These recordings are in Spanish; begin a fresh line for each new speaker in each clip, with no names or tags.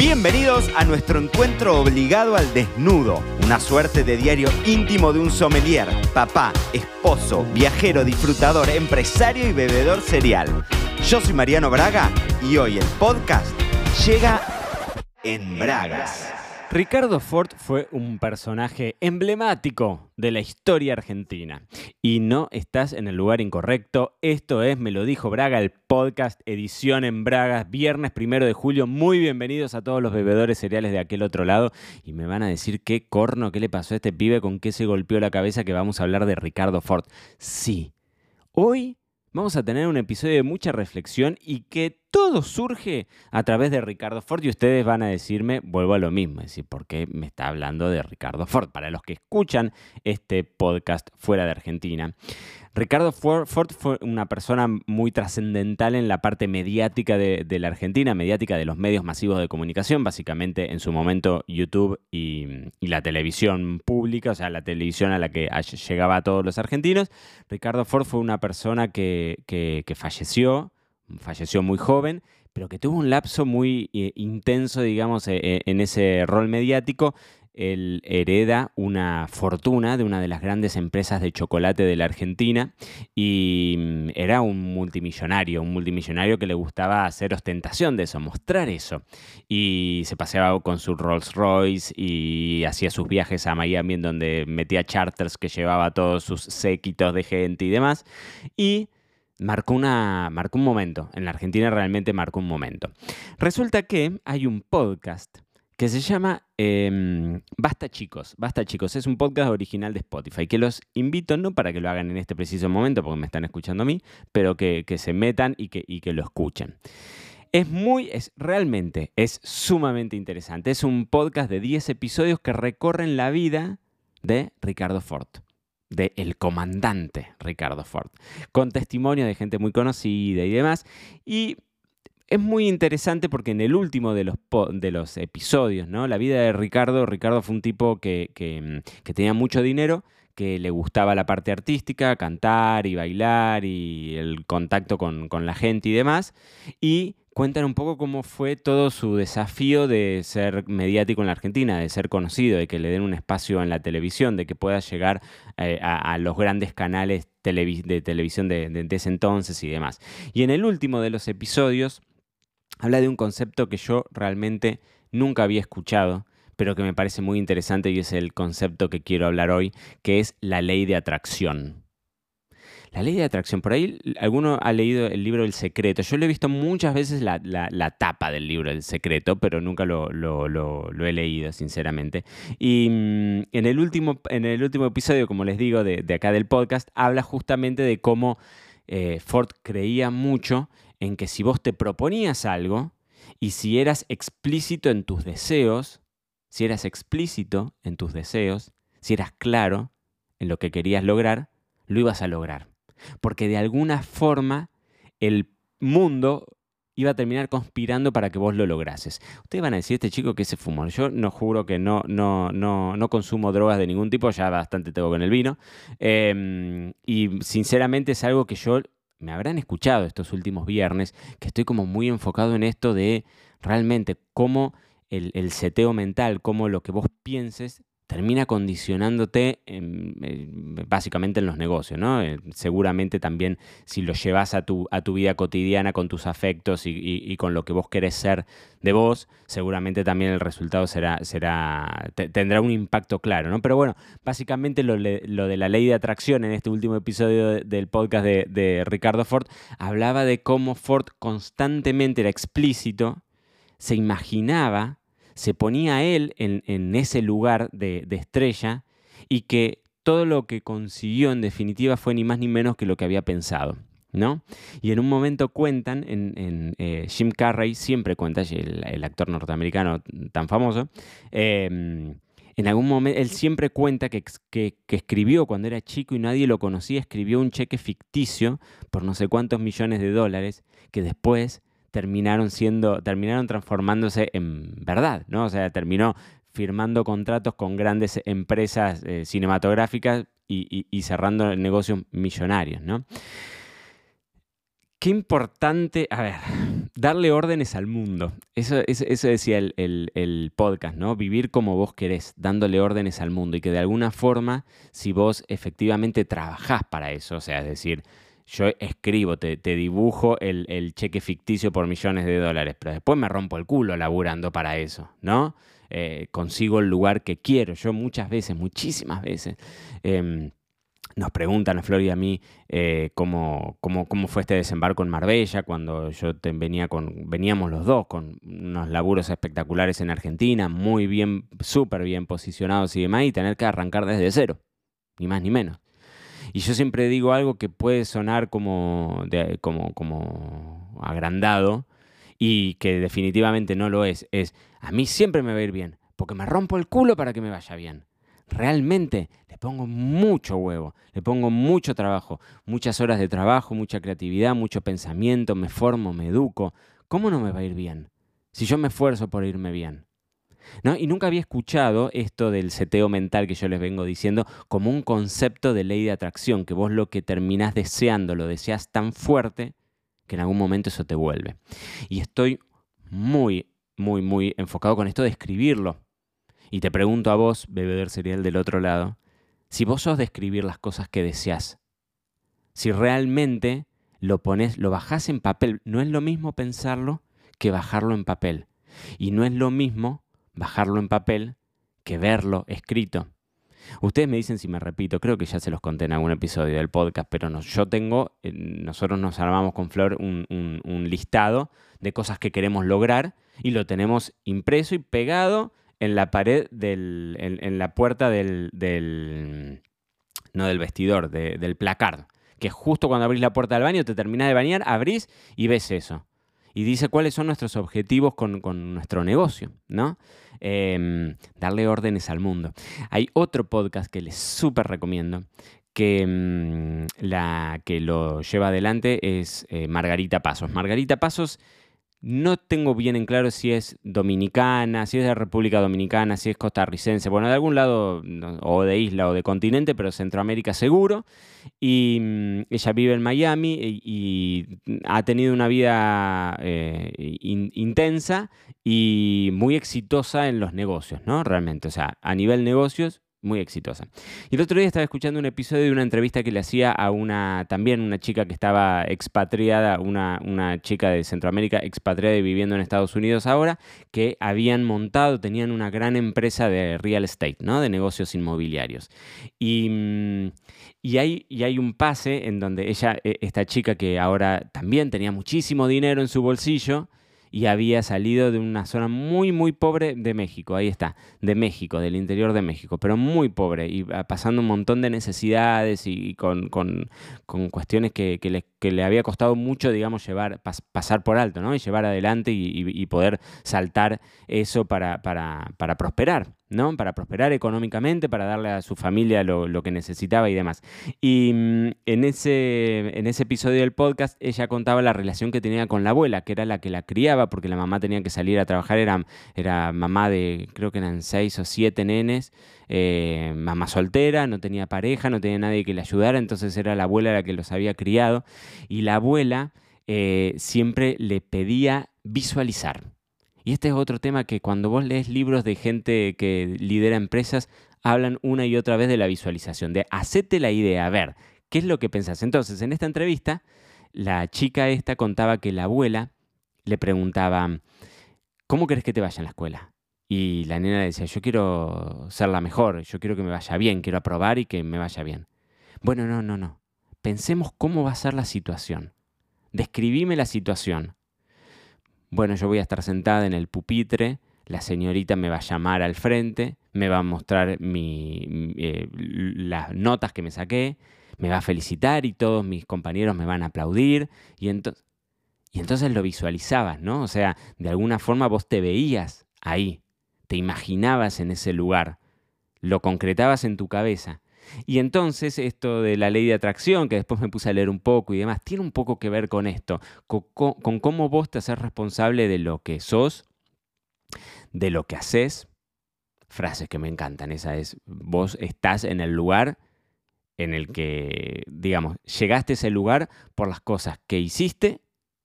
Bienvenidos a nuestro encuentro obligado al desnudo, una suerte de diario íntimo de un sommelier, papá, esposo, viajero, disfrutador, empresario y bebedor serial. Yo soy Mariano Braga y hoy el podcast llega en Bragas.
Ricardo Ford fue un personaje emblemático de la historia argentina. Y no estás en el lugar incorrecto. Esto es Me lo dijo Braga, el podcast edición en Bragas, viernes primero de julio. Muy bienvenidos a todos los bebedores cereales de aquel otro lado. Y me van a decir qué corno, qué le pasó a este pibe, con qué se golpeó la cabeza que vamos a hablar de Ricardo Ford. Sí, hoy vamos a tener un episodio de mucha reflexión y que todo surge a través de Ricardo Ford y ustedes van a decirme, vuelvo a lo mismo, es decir, ¿por qué me está hablando de Ricardo Ford? Para los que escuchan este podcast fuera de Argentina, Ricardo Ford, fue una persona muy trascendental en la parte mediática de, la Argentina, mediática de los medios masivos de comunicación, básicamente en su momento YouTube y, la televisión pública, o sea, la televisión a la que llegaba a todos los argentinos. Ricardo Ford fue una persona que, que falleció falleció muy joven, pero que tuvo un lapso muy eh, intenso, digamos, eh, eh, en ese rol mediático. Él hereda una fortuna de una de las grandes empresas de chocolate de la Argentina y mm, era un multimillonario, un multimillonario que le gustaba hacer ostentación de eso, mostrar eso. Y se paseaba con su Rolls Royce y hacía sus viajes a Miami en donde metía charters que llevaba todos sus séquitos de gente y demás. Y marcó, una, marcó un momento. En la Argentina realmente marcó un momento. Resulta que hay un podcast que se llama em, Basta chicos, Basta chicos, es un podcast original de Spotify, que los invito no para que lo hagan en este preciso momento, porque me están escuchando a mí, pero que, se metan y que, y que lo escuchen. Es muy, es realmente, es sumamente interesante. Es un podcast de 10 episodios que recorren la vida de Ricardo Ford de El Comandante Ricardo Ford, con testimonio de gente muy conocida y demás. Y es muy interesante porque en el último de los, de los episodios, ¿no? La vida de Ricardo, Ricardo fue un tipo que, que, que tenía mucho dinero, que le gustaba la parte artística, cantar y bailar y el contacto con, con la gente y demás. Y cuentan un poco cómo fue todo su desafío de ser mediático en la Argentina, de ser conocido, de que le den un espacio en la televisión, de que pueda llegar eh, a, los grandes canales de televisión de, ese entonces y demás. Y en el último de los episodios habla de un concepto que yo realmente nunca había escuchado, pero que me parece muy interesante y es el concepto que quiero hablar hoy, que es la ley de atracción. La ley de atracción, por ahí alguno ha leído el libro El Secreto. Yo le he visto muchas veces la, tapa del libro El Secreto, pero nunca lo, he leído, sinceramente. Y mm, en, el último, en el último episodio, como les digo, de, acá del podcast, habla justamente de cómo eh, Ford creía mucho en que si vos te proponías algo y si eras explícito en tus deseos, si eras explícito en tus deseos, si eras claro en lo que querías lograr, lo ibas a lograr porque de alguna forma el mundo iba a terminar conspirando para que vos lo lograses. Ustedes van a decir, este chico que se fumó. Yo no juro que no, no, no, no consumo drogas de ningún tipo, ya bastante tengo con el vino. Em, y sinceramente es algo que yo, me habrán escuchado estos últimos viernes, que estoy como muy enfocado en esto de realmente cómo el, el seteo mental, cómo lo que vos pienses termina condicionándote básicamente en los negocios, ¿no? Eh, seguramente también si lo llevas a tu, a tu vida cotidiana con tus afectos y, con lo que vos querés ser de vos, seguramente también el resultado será, será tendrá un impacto claro, ¿no? Pero bueno, básicamente lo, de la ley de atracción en este último episodio del podcast de, de Ricardo Ford hablaba de cómo Ford constantemente era explícito, se imaginaba se ponía él en, ese lugar de, estrella y que todo lo que consiguió en definitiva fue ni más ni menos que lo que había pensado. ¿no? Y en un momento cuentan, en, eh, Jim Carrey siempre cuenta, el, actor norteamericano tan famoso, em, en algún momento, él siempre cuenta que, escribió cuando era chico y nadie lo conocía, escribió un cheque ficticio por no sé cuántos millones de dólares que después terminaron siendo, terminaron transformándose en verdad, ¿no? O sea, terminó firmando contratos con grandes empresas eh, cinematográficas y, cerrando negocios millonarios, ¿no? Qué importante, a ver, darle órdenes al mundo. Eso, eso, decía el, el, podcast, ¿no? Vivir como vos querés, dándole órdenes al mundo. Y que de alguna forma, si vos efectivamente trabajás para eso, o sea, es decir, yo escribo, te, dibujo el, cheque ficticio por millones de dólares, pero después me rompo el culo laburando para eso, ¿no? Eh, consigo el lugar que quiero. Yo muchas veces, muchísimas veces, em, nos preguntan a Flor y a mí eh, cómo, cómo, fue este desembarco en Marbella, cuando yo venía con, veníamos los dos con unos laburos espectaculares en Argentina, muy bien, súper bien posicionados y demás, y tener que arrancar desde cero, ni más ni menos. Y yo siempre digo algo que puede sonar como, como, como agrandado y que definitivamente no lo es. Es, a mí siempre me va a ir bien, porque me rompo el culo para que me vaya bien. Realmente le pongo mucho huevo, le pongo mucho trabajo, muchas horas de trabajo, mucha creatividad, mucho pensamiento, me formo, me educo. ¿Cómo no me va a ir bien? Si yo me esfuerzo por irme bien. Y nunca había escuchado esto del seteo mental que yo les vengo diciendo como un concepto de ley de atracción, que vos lo que terminás deseando, lo deseas tan fuerte que en algún momento eso te vuelve. Y estoy muy, muy, muy enfocado con esto de escribirlo. Y te pregunto a vos, bebedor serial del otro lado, si vos sos de escribir las cosas que deseas, si realmente lo pones, lo bajás en papel, no es lo mismo pensarlo que bajarlo en papel. Y no es lo mismo bajarlo en papel que verlo escrito. Ustedes me dicen si me repito, creo que ya se los conté en algún episodio del podcast, pero no, yo tengo, eh, nosotros nos armamos con Flor un, listado de cosas que queremos lograr y lo tenemos impreso y pegado en la pared del, en, la puerta del, del, no del vestidor, del placard, que justo cuando abrís la puerta del baño, te terminás de bañar, abrís y ves eso y dice cuáles son nuestros objetivos con, nuestro negocio, ¿no? Em, darle órdenes al mundo. Hay otro podcast que les súper recomiendo que, mm, la, que lo lleva adelante es eh, Margarita Pasos. Margarita Pasos no tengo bien en claro si es dominicana, si es de República Dominicana, si es costarricense, bueno, de algún lado, o de isla o de continente, pero Centroamérica seguro. Y mm, ella vive en Miami y, ha tenido una vida eh, intensa y muy exitosa en los negocios, ¿no? Realmente, o sea, a nivel negocios, muy exitosa. Y el otro día estaba escuchando un episodio de una entrevista que le hacía a una, también una chica que estaba expatriada, una, una chica de Centroamérica expatriada y viviendo en Estados Unidos ahora, que habían montado, tenían una gran empresa de real estate, ¿no? De negocios inmobiliarios. Y, mm, y, hay, y hay un pase en donde ella, e, esta chica que ahora también tenía muchísimo dinero en su bolsillo, y había salido de una zona muy, muy pobre de México. Ahí está, de México, del interior de México, pero muy pobre y pasando un montón de necesidades y, con, con, con, cuestiones que, que, le, que, le, había costado mucho, digamos, llevar, pasar por alto, ¿no? Y llevar adelante y, poder saltar eso para, prosperar. ¿no? Para prosperar económicamente, para darle a su familia lo, que necesitaba y demás. Y mm, en, ese, en ese episodio del podcast ella contaba la relación que tenía con la abuela, que era la que la criaba, porque la mamá tenía que salir a trabajar, era, era mamá de, creo que eran seis o siete nenes, eh, mamá soltera, no tenía pareja, no tenía nadie que le ayudara, entonces era la abuela la que los había criado. Y la abuela eh, siempre le pedía visualizar. Y este es otro tema que cuando vos lees libros de gente que lidera empresas, hablan una y otra vez de la visualización, de hacete la idea, a ver, ¿qué es lo que pensás? Entonces, en esta entrevista, la chica esta contaba que la abuela le preguntaba, ¿cómo querés que te vaya en la escuela? Y la nena decía, yo quiero ser la mejor, yo quiero que me vaya bien, quiero aprobar y que me vaya bien. Bueno, no, no, no. Pensemos cómo va a ser la situación. Describime la situación. Bueno, yo voy a estar sentada en el pupitre, la señorita me va a llamar al frente, me va a mostrar eh, las notas que me saqué, me va a felicitar y todos mis compañeros me van a aplaudir. Y, y entonces lo visualizabas, ¿no? O sea, de alguna forma vos te veías ahí, te imaginabas en ese lugar, lo concretabas en tu cabeza. Y entonces esto de la ley de atracción, que después me puse a leer un poco y demás, tiene un poco que ver con esto, con, cómo vos te haces responsable de lo que sos, de lo que haces. Frases que me encantan, esa es, vos estás en el lugar en el que, digamos, llegaste a ese lugar por las cosas que hiciste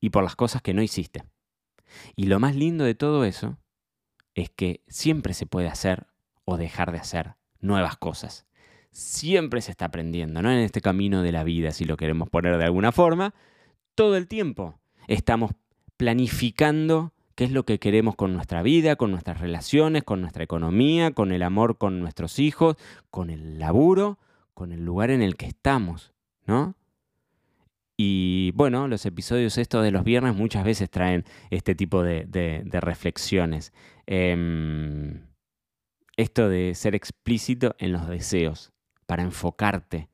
y por las cosas que no hiciste. Y lo más lindo de todo eso es que siempre se puede hacer o dejar de hacer nuevas cosas. Siempre se está aprendiendo, ¿no? En este camino de la vida, si lo queremos poner de alguna forma, todo el tiempo estamos planificando qué es lo que queremos con nuestra vida, con nuestras relaciones, con nuestra economía, con el amor con nuestros hijos, con el laburo, con el lugar en el que estamos, ¿no? Y bueno, los episodios estos de los viernes muchas veces traen este tipo de, reflexiones. Em, esto de ser explícito en los deseos, para enfocarte.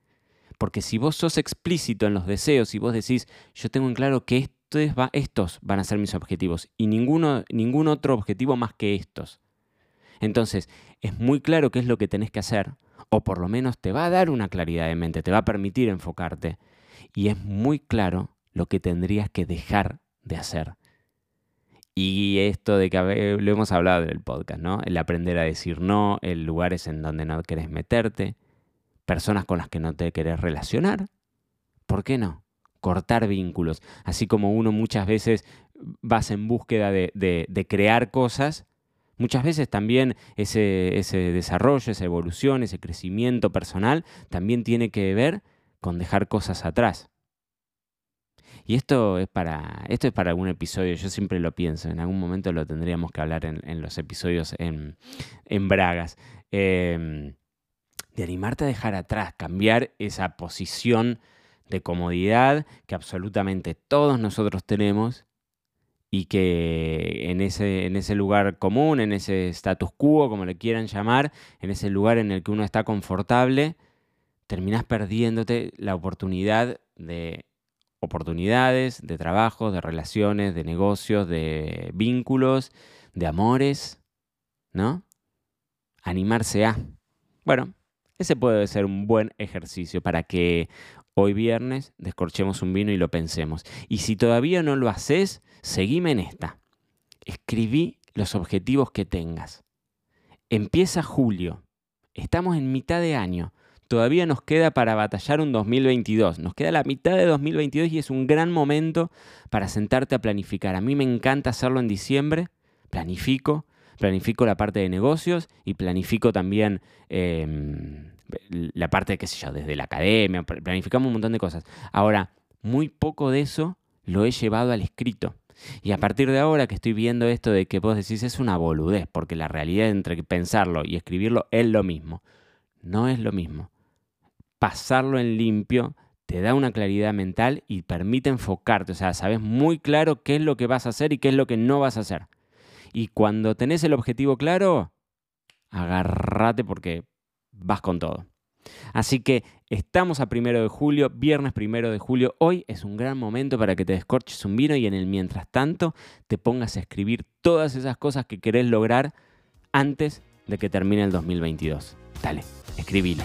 Porque si vos sos explícito en los deseos y vos decís, yo tengo en claro que estos van a ser mis objetivos y ninguno, ningún otro objetivo más que estos. Entonces, es muy claro qué es lo que tenés que hacer, o por lo menos te va a dar una claridad de mente, te va a permitir enfocarte y es muy claro lo que tendrías que dejar de hacer. Y esto de que lo hemos hablado en el podcast, ¿no? El aprender a decir no, el lugares en donde no querés meterte, personas con las que no te querés relacionar. ¿Por qué no? Cortar vínculos. Así como uno muchas veces vas en búsqueda de, crear cosas, muchas veces también ese, ese desarrollo, esa evolución, ese crecimiento personal también tiene que ver con dejar cosas atrás. Y esto es para, esto es para algún episodio, yo siempre lo pienso, en algún momento lo tendríamos que hablar en, los episodios en, Bragas. Em, de animarte a dejar atrás, cambiar esa posición de comodidad que absolutamente todos nosotros tenemos y que en ese, en ese lugar común, en ese status quo, como le quieran llamar, en ese lugar en el que uno está confortable, terminas perdiéndote la oportunidad de oportunidades, de trabajo, de relaciones, de negocios, de vínculos, de amores, ¿no? Animarse a. Bueno, ese puede ser un buen ejercicio para que hoy viernes descorchemos un vino y lo pensemos. Y si todavía no lo haces, seguime en esta. Escribí los objetivos que tengas. Empieza julio. Estamos en mitad de año todavía nos queda para batallar un 2022. Nos queda la mitad de 2022 y es un gran momento para sentarte a planificar. A mí me encanta hacerlo en diciembre. Planifico, planifico la parte de negocios y planifico también em, la parte, qué sé yo, desde la academia. Planificamos un montón de cosas. Ahora, muy poco de eso lo he llevado al escrito. Y a partir de ahora que estoy viendo esto de que vos decís es una boludez, porque la realidad entre pensarlo y escribirlo es lo mismo. No es lo mismo pasarlo en limpio te da una claridad mental y permite enfocarte. O sea, sabes muy claro qué es lo que vas a hacer y qué es lo que no vas a hacer. Y cuando tenés el objetivo claro, agárrate porque vas con todo. Así que estamos a primero de julio, viernes primero de julio. Hoy es un gran momento para que te descorches un vino y en el mientras tanto te pongas a escribir todas esas cosas que querés lograr antes de que termine el 2022. Dale, escribilo.